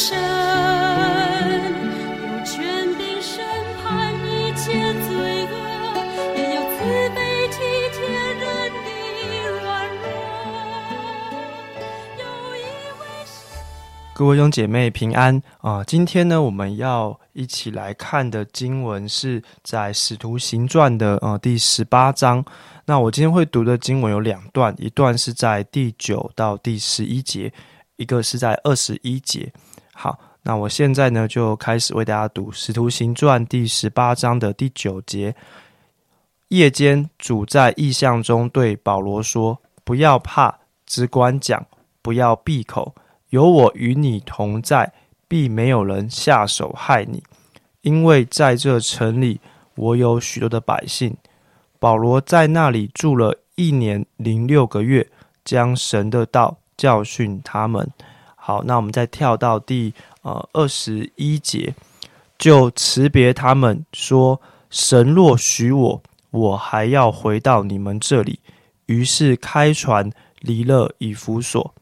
神，有权柄审判一切罪恶，也有慈悲体贴人的软弱。各位兄姐妹平安啊、今天呢，我们要一起来看的经文是在《使徒行传》的呃第十八章。那我今天会读的经文有两段，一段是在第九到第十一节，一个是在二十一节。好，那我现在呢就开始为大家读《使徒行传》第十八章的第九节。夜间，主在异象中对保罗说：“不要怕，只管讲，不要闭口。”有我与你同在，必没有人下手害你，因为在这城里我有许多的百姓。保罗在那里住了一年零六个月，将神的道教训他们。好，那我们再跳到第呃二十一节，就辞别他们说：“神若许我，我还要回到你们这里。”于是开船离了以弗所。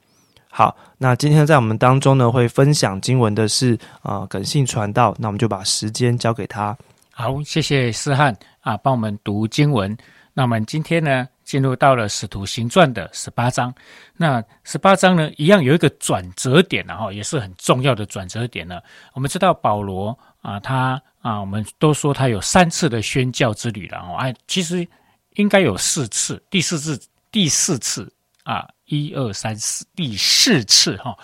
好，那今天在我们当中呢，会分享经文的是啊、呃耿信传道，那我们就把时间交给他。好，谢谢思翰啊，帮我们读经文。那我们今天呢，进入到了《使徒行传》的十八章。那十八章呢，一样有一个转折点然后也是很重要的转折点呢。我们知道保罗啊，他啊，我们都说他有三次的宣教之旅了哦，哎，其实应该有四次，第四次，第四次啊，一二三四，第四次哈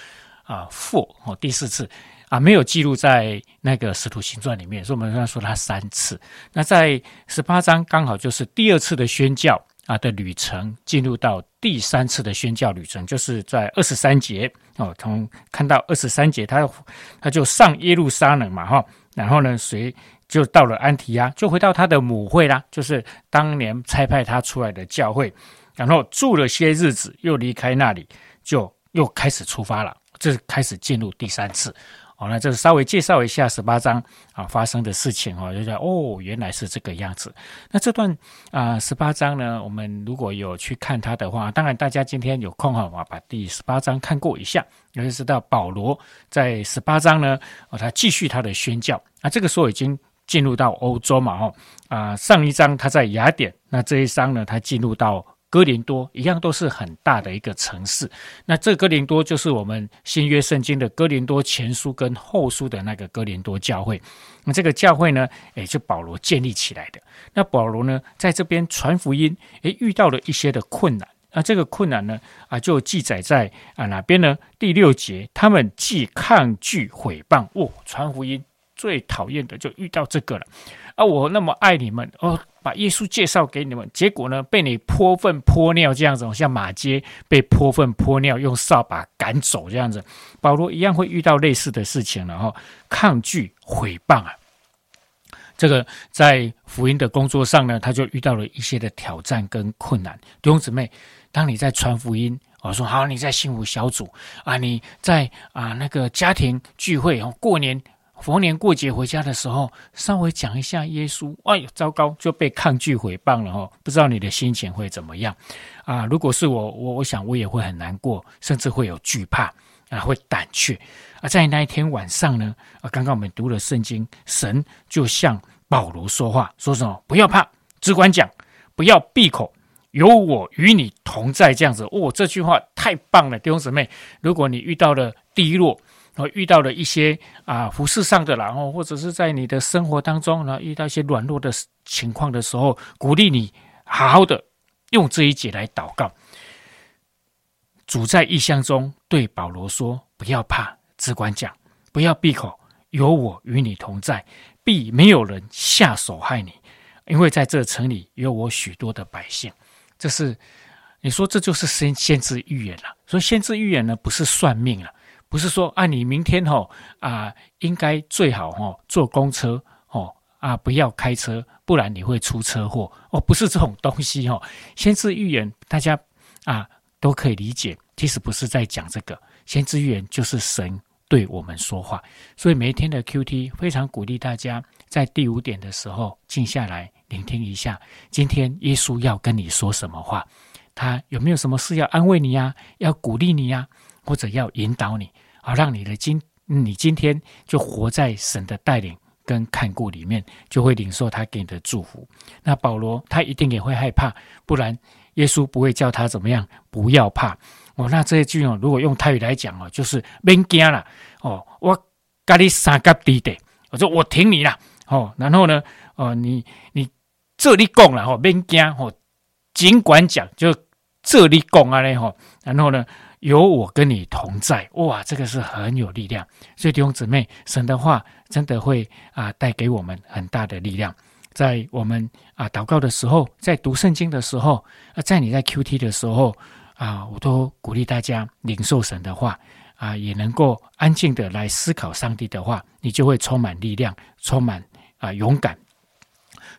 啊，four 哦，第四次。啊，没有记录在那个《使徒行传》里面，所以我们要说他三次。那在十八章刚好就是第二次的宣教啊的旅程，进入到第三次的宣教旅程，就是在二十三节哦，从看到二十三节，他他就上耶路撒冷嘛哈，然后呢，随就到了安提亚，就回到他的母会啦，就是当年差派他出来的教会，然后住了些日子，又离开那里，就又开始出发了，这开始进入第三次。好，那这是稍微介绍一下十八章啊发生的事情哦，就是哦原来是这个样子。那这段啊十八章呢，我们如果有去看它的话，当然大家今天有空哈，我把第十八章看过一下，你就知道保罗在十八章呢，哦他继续他的宣教啊，这个时候已经进入到欧洲嘛，哈啊上一章他在雅典，那这一章呢他进入到。哥林多一样都是很大的一个城市，那这哥林多就是我们新约圣经的哥林多前书跟后书的那个哥林多教会。那这个教会呢，诶，就保罗建立起来的。那保罗呢，在这边传福音，诶，遇到了一些的困难。那这个困难呢，啊，就记载在啊哪边呢？第六节，他们既抗拒毁谤，哦，传福音最讨厌的就遇到这个了。啊，我那么爱你们哦，把耶稣介绍给你们，结果呢，被你泼粪泼尿这样子，像马街被泼粪泼尿，用扫把赶走这样子。保罗一样会遇到类似的事情，然后抗拒毁谤啊。这个在福音的工作上呢，他就遇到了一些的挑战跟困难。弟兄姊妹，当你在传福音，我说好，你在幸福小组啊，你在啊那个家庭聚会哦，过年。逢年过节回家的时候，稍微讲一下耶稣，哎呦，糟糕，就被抗拒毁谤了哦！不知道你的心情会怎么样啊？如果是我，我我想我也会很难过，甚至会有惧怕啊，会胆怯啊。在那一天晚上呢，啊，刚刚我们读了圣经，神就向保罗说话，说什么？不要怕，只管讲，不要闭口，有我与你同在。这样子，哦，这句话太棒了，弟兄姊妹，如果你遇到了低落，然后遇到了一些啊服饰上的，然后或者是在你的生活当中，呢遇到一些软弱的情况的时候，鼓励你好好的用这一节来祷告。主在异象中对保罗说：“不要怕，只管讲，不要闭口，有我与你同在，必没有人下手害你，因为在这城里有我许多的百姓。”这是你说这就是先先知预言了。所以先知预言呢，不是算命了。不是说啊，你明天吼啊，应该最好吼坐公车吼啊，不要开车，不然你会出车祸哦。不是这种东西吼，先知预言大家啊都可以理解，其实不是在讲这个。先知预言就是神对我们说话。所以每一天的 Q T 非常鼓励大家在第五点的时候静下来聆听一下，今天耶稣要跟你说什么话，他有没有什么事要安慰你呀，要鼓励你呀，或者要引导你，好让你的今你今天就活在神的带领。跟看顾里面，就会领受他给你的祝福。那保罗他一定也会害怕，不然耶稣不会叫他怎么样，不要怕哦。那这一句哦，如果用泰语来讲哦，就是免惊了哦，我跟你三甲地的，我说我挺你了哦。然后呢，哦，你你这里讲了哦，免惊哦，尽管讲就这里讲啊嘞吼。然后呢？有我跟你同在，哇，这个是很有力量。所以弟兄姊妹，神的话真的会啊带给我们很大的力量。在我们啊祷告的时候，在读圣经的时候，啊，在你在 Q T 的时候啊，我都鼓励大家领受神的话啊，也能够安静的来思考上帝的话，你就会充满力量，充满啊勇敢，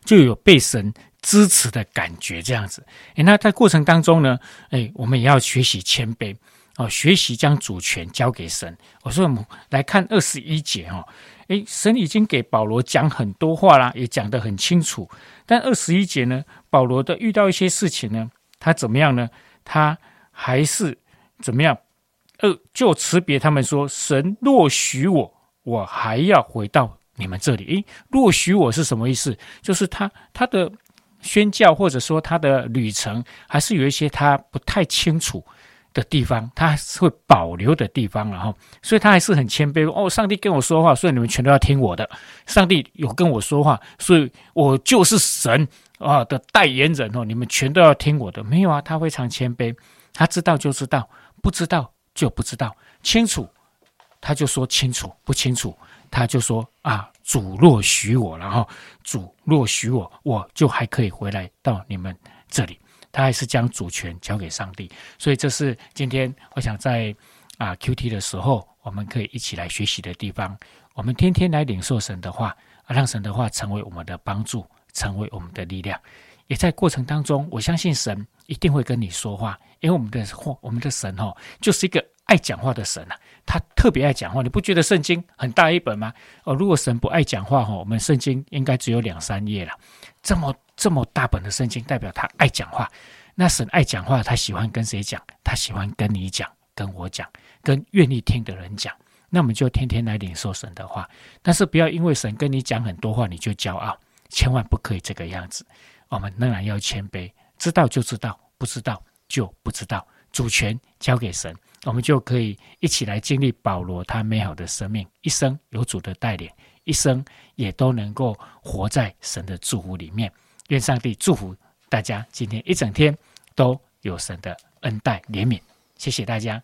就有被神。支持的感觉，这样子。诶，那在过程当中呢，诶，我们也要学习谦卑哦，学习将主权交给神。我说，我们来看二十一节哦，诶，神已经给保罗讲很多话啦，也讲得很清楚。但二十一节呢，保罗的遇到一些事情呢，他怎么样呢？他还是怎么样？呃，就辞别他们说：“神若许我，我还要回到你们这里。”诶，若许我是什么意思？就是他他的。宣教或者说他的旅程，还是有一些他不太清楚的地方，他是会保留的地方，然后，所以他还是很谦卑。哦，上帝跟我说话，所以你们全都要听我的。上帝有跟我说话，所以我就是神啊的代言人哦，你们全都要听我的。没有啊，他非常谦卑，他知道就知道，不知道就不知道，清楚他就说清楚，不清楚他就说啊。主若许我，然后主若许我，我就还可以回来到你们这里。他还是将主权交给上帝，所以这是今天我想在啊 Q T 的时候，我们可以一起来学习的地方。我们天天来领受神的话，让神的话成为我们的帮助，成为我们的力量。也在过程当中，我相信神一定会跟你说话，因为我们的话，我们的神哦，就是一个。爱讲话的神啊，他特别爱讲话。你不觉得圣经很大一本吗？哦，如果神不爱讲话哈，我们圣经应该只有两三页了。这么这么大本的圣经，代表他爱讲话。那神爱讲话，他喜欢跟谁讲？他喜欢跟你讲，跟我讲，跟愿意听的人讲。那我们就天天来领受神的话，但是不要因为神跟你讲很多话，你就骄傲，千万不可以这个样子。我们仍然要谦卑，知道就知道，不知道就不知道，主权交给神。我们就可以一起来经历保罗他美好的生命，一生有主的带领，一生也都能够活在神的祝福里面。愿上帝祝福大家，今天一整天都有神的恩待怜悯。谢谢大家。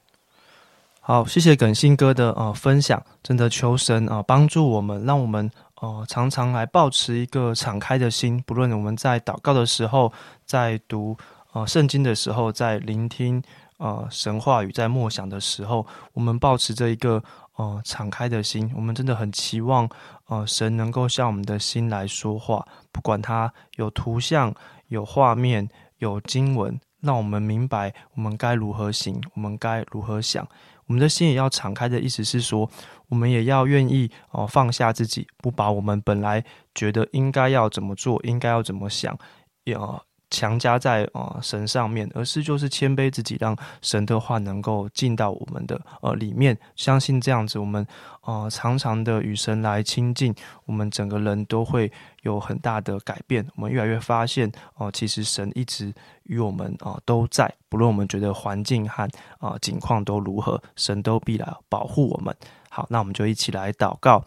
好，谢谢耿信哥的呃分享，真的求神啊帮助我们，让我们呃常常来保持一个敞开的心，不论我们在祷告的时候，在读呃圣经的时候，在聆听。呃，神话语在默想的时候，我们保持着一个呃敞开的心，我们真的很期望呃神能够向我们的心来说话，不管它有图像、有画面、有经文，让我们明白我们该如何行，我们该如何想。我们的心也要敞开的意思是说，我们也要愿意哦放下自己，不把我们本来觉得应该要怎么做、应该要怎么想，要。强加在啊神上面，而是就是谦卑自己，让神的话能够进到我们的呃里面。相信这样子，我们啊常常的与神来亲近，我们整个人都会有很大的改变。我们越来越发现哦，其实神一直与我们啊都在，不论我们觉得环境和啊境况都如何，神都必来保护我们。好，那我们就一起来祷告。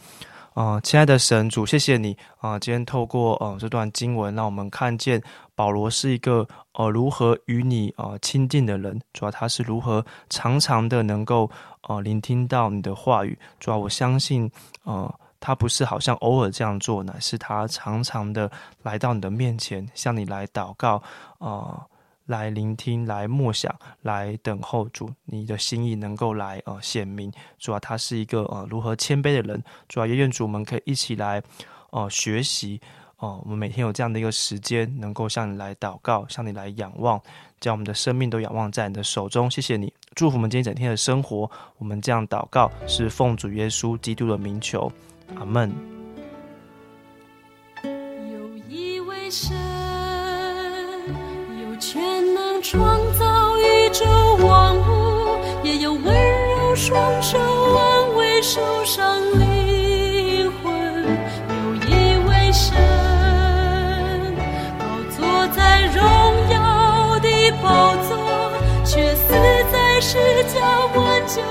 啊，亲爱的神主，谢谢你啊！今天透过呃这段经文，让我们看见保罗是一个呃如何与你啊亲近的人。主要他是如何常常的能够呃聆听到你的话语。主要我相信呃他不是好像偶尔这样做，乃是他常常的来到你的面前，向你来祷告啊。来聆听，来默想，来等候主，你的心意能够来呃显明。主要他是一个呃如何谦卑的人。主要也愿主们可以一起来呃学习哦，我们每天有这样的一个时间，能够向你来祷告，向你来仰望，将我们的生命都仰望在你的手中。谢谢你，祝福我们今天整天的生活。我们这样祷告，是奉主耶稣基督的名求，阿门。创造宇宙万物，也有温柔双手安慰受伤灵魂。有一位神，高坐在荣耀的宝座，却死在世界挽救